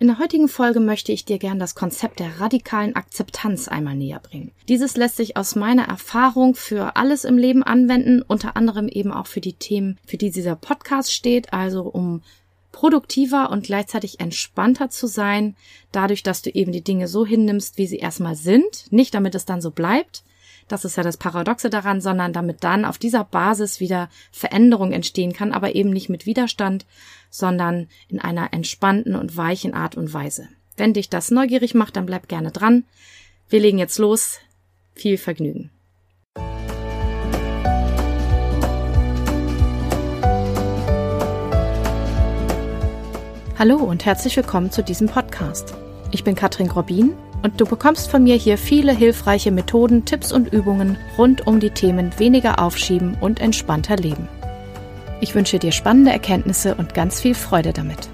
In der heutigen Folge möchte ich dir gern das Konzept der radikalen Akzeptanz einmal näher bringen. Dieses lässt sich aus meiner Erfahrung für alles im Leben anwenden, unter anderem eben auch für die Themen, für die dieser Podcast steht, also um produktiver und gleichzeitig entspannter zu sein, dadurch, dass du eben die Dinge so hinnimmst, wie sie erstmal sind, nicht damit es dann so bleibt, das ist ja das Paradoxe daran, sondern damit dann auf dieser Basis wieder Veränderung entstehen kann, aber eben nicht mit Widerstand, sondern in einer entspannten und weichen Art und Weise. Wenn dich das neugierig macht, dann bleib gerne dran. Wir legen jetzt los. Viel Vergnügen. Hallo und herzlich willkommen zu diesem Podcast. Ich bin Katrin Grobin und du bekommst von mir hier viele hilfreiche Methoden, Tipps und Übungen rund um die Themen weniger aufschieben und entspannter leben. Ich wünsche dir spannende Erkenntnisse und ganz viel Freude damit.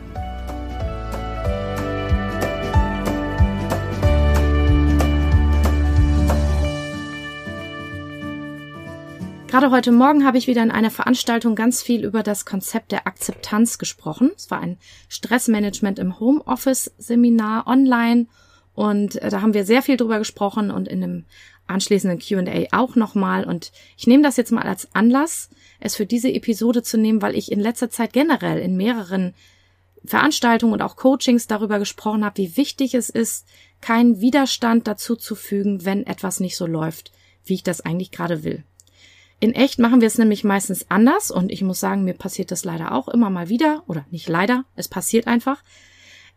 Gerade heute Morgen habe ich wieder in einer Veranstaltung ganz viel über das Konzept der Akzeptanz gesprochen. Es war ein Stressmanagement im Homeoffice Seminar online und äh, da haben wir sehr viel drüber gesprochen und in einem anschließenden QA auch nochmal. Und ich nehme das jetzt mal als Anlass, es für diese Episode zu nehmen, weil ich in letzter Zeit generell in mehreren Veranstaltungen und auch Coachings darüber gesprochen habe, wie wichtig es ist, keinen Widerstand dazu zu fügen, wenn etwas nicht so läuft, wie ich das eigentlich gerade will. In echt machen wir es nämlich meistens anders und ich muss sagen, mir passiert das leider auch immer mal wieder oder nicht leider, es passiert einfach,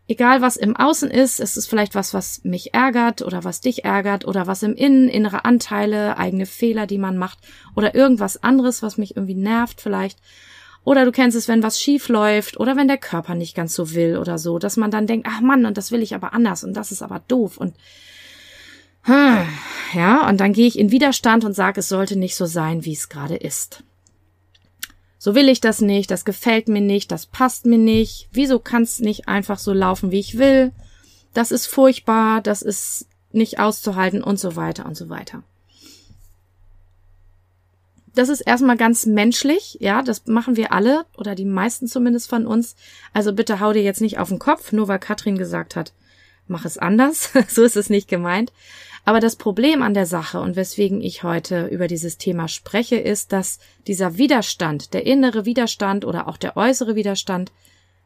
egal was im Außen ist, es ist vielleicht was, was mich ärgert oder was dich ärgert oder was im Innen, innere Anteile, eigene Fehler, die man macht oder irgendwas anderes, was mich irgendwie nervt vielleicht. Oder du kennst es, wenn was schief läuft oder wenn der Körper nicht ganz so will oder so, dass man dann denkt, ach Mann, und das will ich aber anders und das ist aber doof und hm, ja, und dann gehe ich in Widerstand und sage, es sollte nicht so sein, wie es gerade ist. So will ich das nicht, das gefällt mir nicht, das passt mir nicht. Wieso kann es nicht einfach so laufen, wie ich will? Das ist furchtbar, das ist nicht auszuhalten und so weiter und so weiter. Das ist erstmal ganz menschlich, ja, das machen wir alle oder die meisten zumindest von uns. Also bitte hau dir jetzt nicht auf den Kopf, nur weil Katrin gesagt hat, mach es anders. so ist es nicht gemeint. Aber das Problem an der Sache und weswegen ich heute über dieses Thema spreche, ist, dass dieser Widerstand, der innere Widerstand oder auch der äußere Widerstand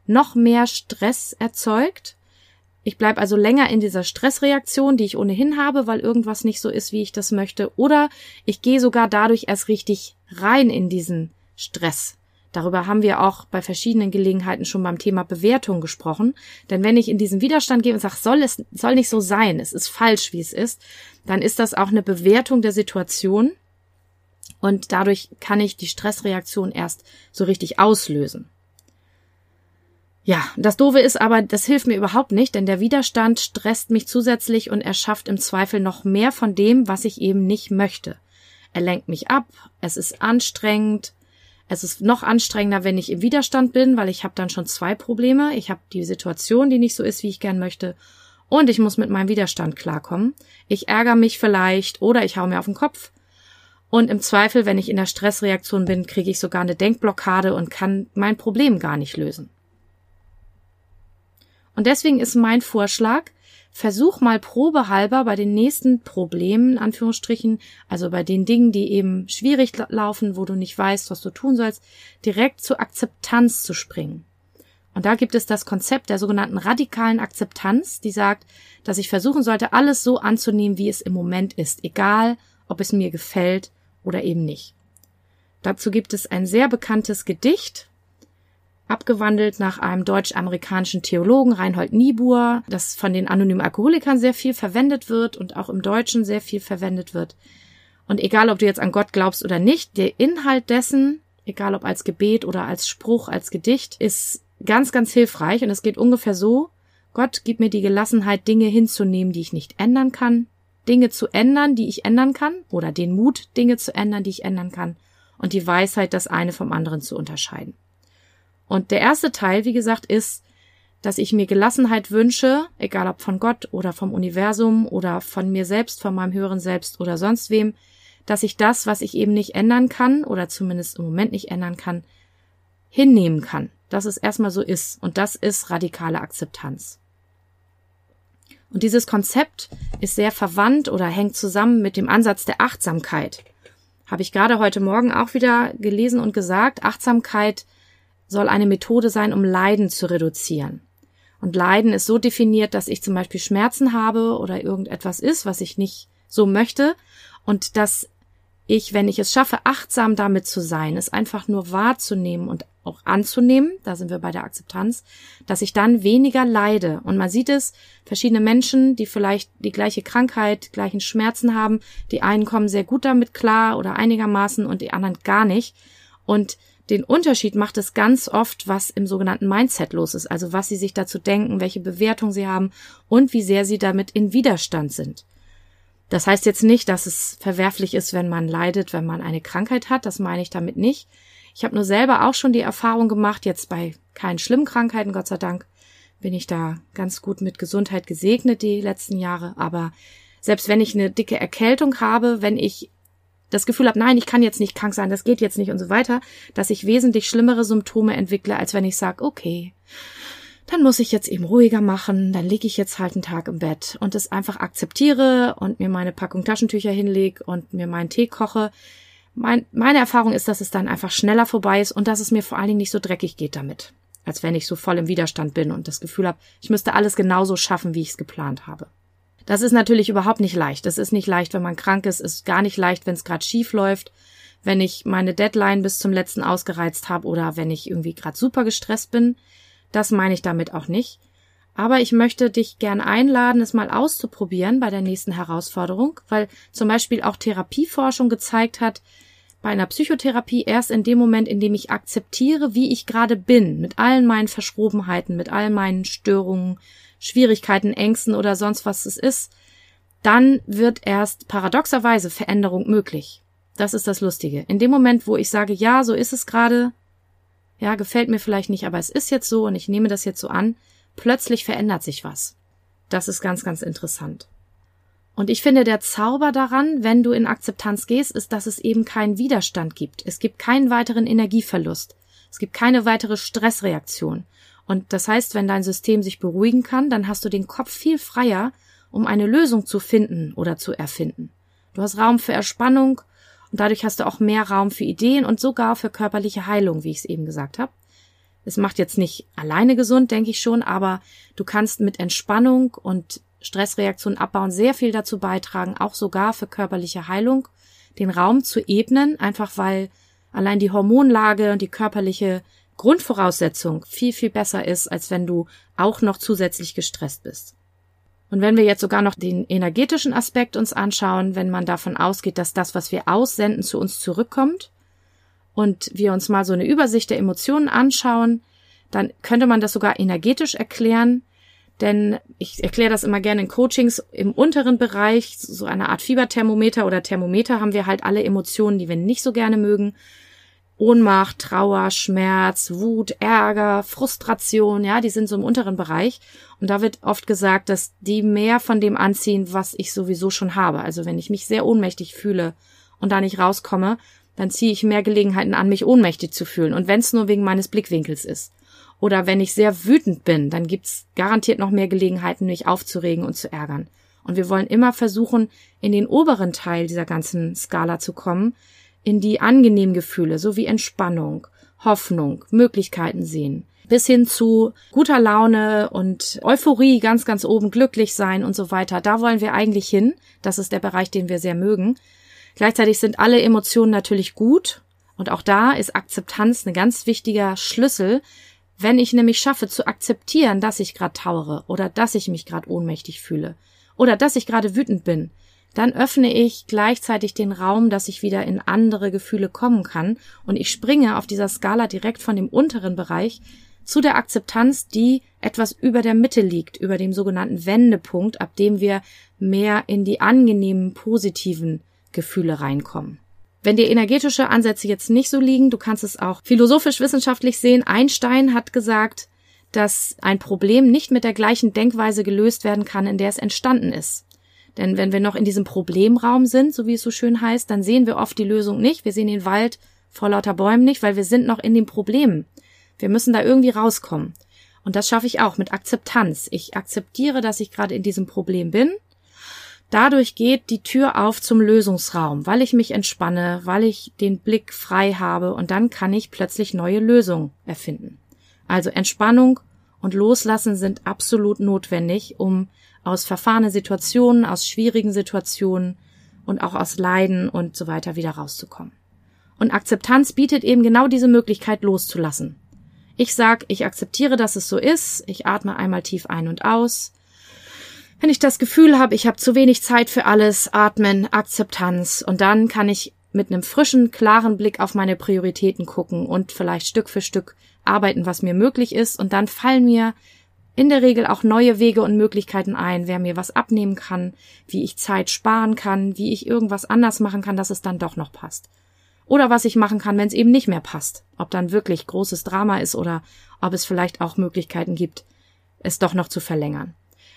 noch mehr Stress erzeugt. Ich bleibe also länger in dieser Stressreaktion, die ich ohnehin habe, weil irgendwas nicht so ist, wie ich das möchte. Oder ich gehe sogar dadurch erst richtig rein in diesen Stress. Darüber haben wir auch bei verschiedenen Gelegenheiten schon beim Thema Bewertung gesprochen. Denn wenn ich in diesen Widerstand gehe und sage, soll es soll nicht so sein, es ist falsch, wie es ist, dann ist das auch eine Bewertung der Situation. Und dadurch kann ich die Stressreaktion erst so richtig auslösen. Ja, das Doofe ist aber, das hilft mir überhaupt nicht, denn der Widerstand stresst mich zusätzlich und er schafft im Zweifel noch mehr von dem, was ich eben nicht möchte. Er lenkt mich ab, es ist anstrengend, es ist noch anstrengender, wenn ich im Widerstand bin, weil ich habe dann schon zwei Probleme. Ich habe die Situation, die nicht so ist, wie ich gern möchte, und ich muss mit meinem Widerstand klarkommen. Ich ärgere mich vielleicht oder ich hau mir auf den Kopf. Und im Zweifel, wenn ich in der Stressreaktion bin, kriege ich sogar eine Denkblockade und kann mein Problem gar nicht lösen. Und deswegen ist mein Vorschlag, versuch mal probehalber bei den nächsten Problemen, Anführungsstrichen, also bei den Dingen, die eben schwierig laufen, wo du nicht weißt, was du tun sollst, direkt zur Akzeptanz zu springen. Und da gibt es das Konzept der sogenannten radikalen Akzeptanz, die sagt, dass ich versuchen sollte, alles so anzunehmen, wie es im Moment ist, egal ob es mir gefällt oder eben nicht. Dazu gibt es ein sehr bekanntes Gedicht abgewandelt nach einem deutsch-amerikanischen Theologen Reinhold Niebuhr, das von den anonymen Alkoholikern sehr viel verwendet wird und auch im Deutschen sehr viel verwendet wird. Und egal, ob du jetzt an Gott glaubst oder nicht, der Inhalt dessen, egal ob als Gebet oder als Spruch, als Gedicht, ist ganz, ganz hilfreich und es geht ungefähr so, Gott gib mir die Gelassenheit, Dinge hinzunehmen, die ich nicht ändern kann, Dinge zu ändern, die ich ändern kann, oder den Mut, Dinge zu ändern, die ich ändern kann, und die Weisheit, das eine vom anderen zu unterscheiden. Und der erste Teil, wie gesagt, ist, dass ich mir Gelassenheit wünsche, egal ob von Gott oder vom Universum oder von mir selbst, von meinem höheren Selbst oder sonst wem, dass ich das, was ich eben nicht ändern kann oder zumindest im Moment nicht ändern kann, hinnehmen kann, dass es erstmal so ist. Und das ist radikale Akzeptanz. Und dieses Konzept ist sehr verwandt oder hängt zusammen mit dem Ansatz der Achtsamkeit. Habe ich gerade heute Morgen auch wieder gelesen und gesagt, Achtsamkeit soll eine Methode sein, um Leiden zu reduzieren. Und Leiden ist so definiert, dass ich zum Beispiel Schmerzen habe oder irgendetwas ist, was ich nicht so möchte und dass ich, wenn ich es schaffe, achtsam damit zu sein, es einfach nur wahrzunehmen und auch anzunehmen, da sind wir bei der Akzeptanz, dass ich dann weniger leide. Und man sieht es, verschiedene Menschen, die vielleicht die gleiche Krankheit, gleichen Schmerzen haben, die einen kommen sehr gut damit klar oder einigermaßen und die anderen gar nicht. Und den Unterschied macht es ganz oft, was im sogenannten Mindset los ist, also was sie sich dazu denken, welche Bewertung sie haben und wie sehr sie damit in Widerstand sind. Das heißt jetzt nicht, dass es verwerflich ist, wenn man leidet, wenn man eine Krankheit hat. Das meine ich damit nicht. Ich habe nur selber auch schon die Erfahrung gemacht, jetzt bei keinen schlimmen Krankheiten, Gott sei Dank, bin ich da ganz gut mit Gesundheit gesegnet die letzten Jahre. Aber selbst wenn ich eine dicke Erkältung habe, wenn ich das Gefühl habe, nein, ich kann jetzt nicht krank sein, das geht jetzt nicht und so weiter, dass ich wesentlich schlimmere Symptome entwickle, als wenn ich sage, okay, dann muss ich jetzt eben ruhiger machen, dann liege ich jetzt halt einen Tag im Bett und es einfach akzeptiere und mir meine Packung Taschentücher hinlege und mir meinen Tee koche. Mein, meine Erfahrung ist, dass es dann einfach schneller vorbei ist und dass es mir vor allen Dingen nicht so dreckig geht damit, als wenn ich so voll im Widerstand bin und das Gefühl habe, ich müsste alles genauso schaffen, wie ich es geplant habe. Das ist natürlich überhaupt nicht leicht. Das ist nicht leicht, wenn man krank ist, ist gar nicht leicht, wenn es gerade schief läuft, wenn ich meine Deadline bis zum letzten ausgereizt habe oder wenn ich irgendwie gerade super gestresst bin. Das meine ich damit auch nicht. Aber ich möchte dich gern einladen, es mal auszuprobieren bei der nächsten Herausforderung, weil zum Beispiel auch Therapieforschung gezeigt hat, bei einer Psychotherapie erst in dem Moment, in dem ich akzeptiere, wie ich gerade bin, mit allen meinen Verschrobenheiten, mit all meinen Störungen, Schwierigkeiten, Ängsten oder sonst was es ist, dann wird erst paradoxerweise Veränderung möglich. Das ist das Lustige. In dem Moment, wo ich sage, ja, so ist es gerade, ja, gefällt mir vielleicht nicht, aber es ist jetzt so und ich nehme das jetzt so an, plötzlich verändert sich was. Das ist ganz, ganz interessant. Und ich finde, der Zauber daran, wenn du in Akzeptanz gehst, ist, dass es eben keinen Widerstand gibt. Es gibt keinen weiteren Energieverlust. Es gibt keine weitere Stressreaktion. Und das heißt, wenn dein System sich beruhigen kann, dann hast du den Kopf viel freier, um eine Lösung zu finden oder zu erfinden. Du hast Raum für Erspannung, und dadurch hast du auch mehr Raum für Ideen und sogar für körperliche Heilung, wie ich es eben gesagt habe. Es macht jetzt nicht alleine gesund, denke ich schon, aber du kannst mit Entspannung und Stressreaktionen abbauen sehr viel dazu beitragen, auch sogar für körperliche Heilung, den Raum zu ebnen, einfach weil allein die Hormonlage und die körperliche Grundvoraussetzung viel, viel besser ist, als wenn du auch noch zusätzlich gestresst bist. Und wenn wir jetzt sogar noch den energetischen Aspekt uns anschauen, wenn man davon ausgeht, dass das, was wir aussenden, zu uns zurückkommt und wir uns mal so eine Übersicht der Emotionen anschauen, dann könnte man das sogar energetisch erklären, denn ich erkläre das immer gerne in Coachings im unteren Bereich, so eine Art Fieberthermometer oder Thermometer haben wir halt alle Emotionen, die wir nicht so gerne mögen. Ohnmacht, Trauer, Schmerz, Wut, Ärger, Frustration, ja, die sind so im unteren Bereich. Und da wird oft gesagt, dass die mehr von dem anziehen, was ich sowieso schon habe. Also wenn ich mich sehr ohnmächtig fühle und da nicht rauskomme, dann ziehe ich mehr Gelegenheiten an, mich ohnmächtig zu fühlen. Und wenn es nur wegen meines Blickwinkels ist. Oder wenn ich sehr wütend bin, dann gibt's garantiert noch mehr Gelegenheiten, mich aufzuregen und zu ärgern. Und wir wollen immer versuchen, in den oberen Teil dieser ganzen Skala zu kommen, in die angenehmen Gefühle, so wie Entspannung, Hoffnung, Möglichkeiten sehen, bis hin zu guter Laune und Euphorie, ganz, ganz oben, glücklich sein und so weiter. Da wollen wir eigentlich hin. Das ist der Bereich, den wir sehr mögen. Gleichzeitig sind alle Emotionen natürlich gut. Und auch da ist Akzeptanz ein ganz wichtiger Schlüssel. Wenn ich nämlich schaffe zu akzeptieren, dass ich gerade tauere oder dass ich mich gerade ohnmächtig fühle oder dass ich gerade wütend bin, dann öffne ich gleichzeitig den Raum, dass ich wieder in andere Gefühle kommen kann und ich springe auf dieser Skala direkt von dem unteren Bereich zu der Akzeptanz, die etwas über der Mitte liegt, über dem sogenannten Wendepunkt, ab dem wir mehr in die angenehmen, positiven Gefühle reinkommen. Wenn dir energetische Ansätze jetzt nicht so liegen, du kannst es auch philosophisch wissenschaftlich sehen. Einstein hat gesagt, dass ein Problem nicht mit der gleichen Denkweise gelöst werden kann, in der es entstanden ist. Denn wenn wir noch in diesem Problemraum sind, so wie es so schön heißt, dann sehen wir oft die Lösung nicht. Wir sehen den Wald vor lauter Bäumen nicht, weil wir sind noch in den Problemen. Wir müssen da irgendwie rauskommen. Und das schaffe ich auch mit Akzeptanz. Ich akzeptiere, dass ich gerade in diesem Problem bin. Dadurch geht die Tür auf zum Lösungsraum, weil ich mich entspanne, weil ich den Blick frei habe und dann kann ich plötzlich neue Lösungen erfinden. Also Entspannung und Loslassen sind absolut notwendig, um aus verfahrene Situationen, aus schwierigen Situationen und auch aus Leiden und so weiter wieder rauszukommen. Und Akzeptanz bietet eben genau diese Möglichkeit loszulassen. Ich sag, ich akzeptiere, dass es so ist, ich atme einmal tief ein und aus. Wenn ich das Gefühl habe, ich habe zu wenig Zeit für alles, atmen, Akzeptanz und dann kann ich mit einem frischen, klaren Blick auf meine Prioritäten gucken und vielleicht Stück für Stück arbeiten, was mir möglich ist und dann fallen mir in der Regel auch neue Wege und Möglichkeiten ein, wer mir was abnehmen kann, wie ich Zeit sparen kann, wie ich irgendwas anders machen kann, dass es dann doch noch passt. Oder was ich machen kann, wenn es eben nicht mehr passt. Ob dann wirklich großes Drama ist oder ob es vielleicht auch Möglichkeiten gibt, es doch noch zu verlängern.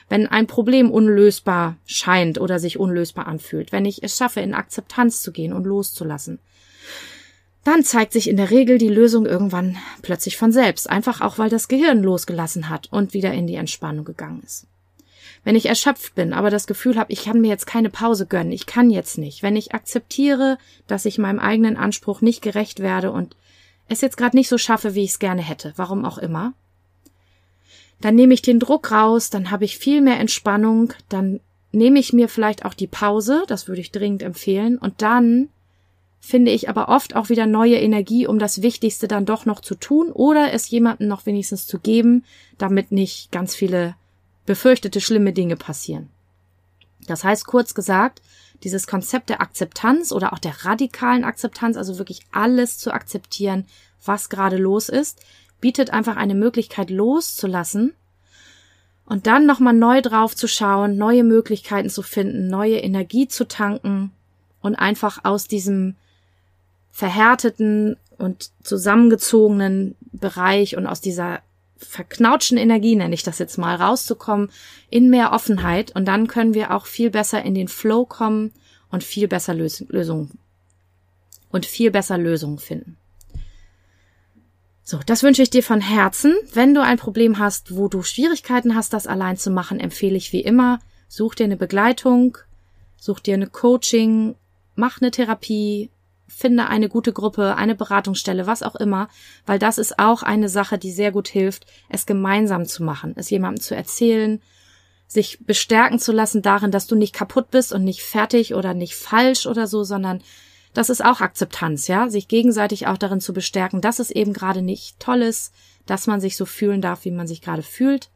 Wenn ein Problem unlösbar scheint oder sich unlösbar anfühlt, wenn ich es schaffe, in Akzeptanz zu gehen und loszulassen, dann zeigt sich in der Regel die Lösung irgendwann plötzlich von selbst, einfach auch weil das Gehirn losgelassen hat und wieder in die Entspannung gegangen ist. Wenn ich erschöpft bin, aber das Gefühl habe, ich kann mir jetzt keine Pause gönnen, ich kann jetzt nicht, wenn ich akzeptiere, dass ich meinem eigenen Anspruch nicht gerecht werde und es jetzt gerade nicht so schaffe, wie ich es gerne hätte, warum auch immer, dann nehme ich den Druck raus, dann habe ich viel mehr Entspannung, dann nehme ich mir vielleicht auch die Pause, das würde ich dringend empfehlen, und dann finde ich aber oft auch wieder neue Energie, um das Wichtigste dann doch noch zu tun oder es jemandem noch wenigstens zu geben, damit nicht ganz viele befürchtete schlimme Dinge passieren. Das heißt, kurz gesagt, dieses Konzept der Akzeptanz oder auch der radikalen Akzeptanz, also wirklich alles zu akzeptieren, was gerade los ist, bietet einfach eine Möglichkeit loszulassen und dann nochmal neu drauf zu schauen, neue Möglichkeiten zu finden, neue Energie zu tanken und einfach aus diesem verhärteten und zusammengezogenen Bereich und aus dieser verknautschten Energie, nenne ich das jetzt mal, rauszukommen in mehr Offenheit und dann können wir auch viel besser in den Flow kommen und viel besser Lös Lösungen und viel besser Lösungen finden. So, das wünsche ich dir von Herzen. Wenn du ein Problem hast, wo du Schwierigkeiten hast, das allein zu machen, empfehle ich wie immer, such dir eine Begleitung, such dir eine Coaching, mach eine Therapie, finde eine gute Gruppe, eine Beratungsstelle, was auch immer, weil das ist auch eine Sache, die sehr gut hilft, es gemeinsam zu machen, es jemandem zu erzählen, sich bestärken zu lassen darin, dass du nicht kaputt bist und nicht fertig oder nicht falsch oder so, sondern das ist auch Akzeptanz, ja, sich gegenseitig auch darin zu bestärken, dass es eben gerade nicht toll ist, dass man sich so fühlen darf, wie man sich gerade fühlt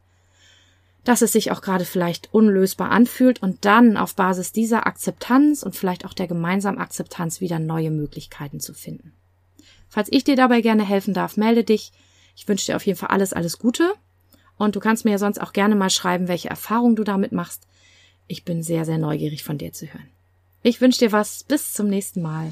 dass es sich auch gerade vielleicht unlösbar anfühlt und dann auf Basis dieser Akzeptanz und vielleicht auch der gemeinsamen Akzeptanz wieder neue Möglichkeiten zu finden. Falls ich dir dabei gerne helfen darf, melde dich. Ich wünsche dir auf jeden Fall alles, alles Gute. Und du kannst mir ja sonst auch gerne mal schreiben, welche Erfahrungen du damit machst. Ich bin sehr, sehr neugierig von dir zu hören. Ich wünsche dir was. Bis zum nächsten Mal.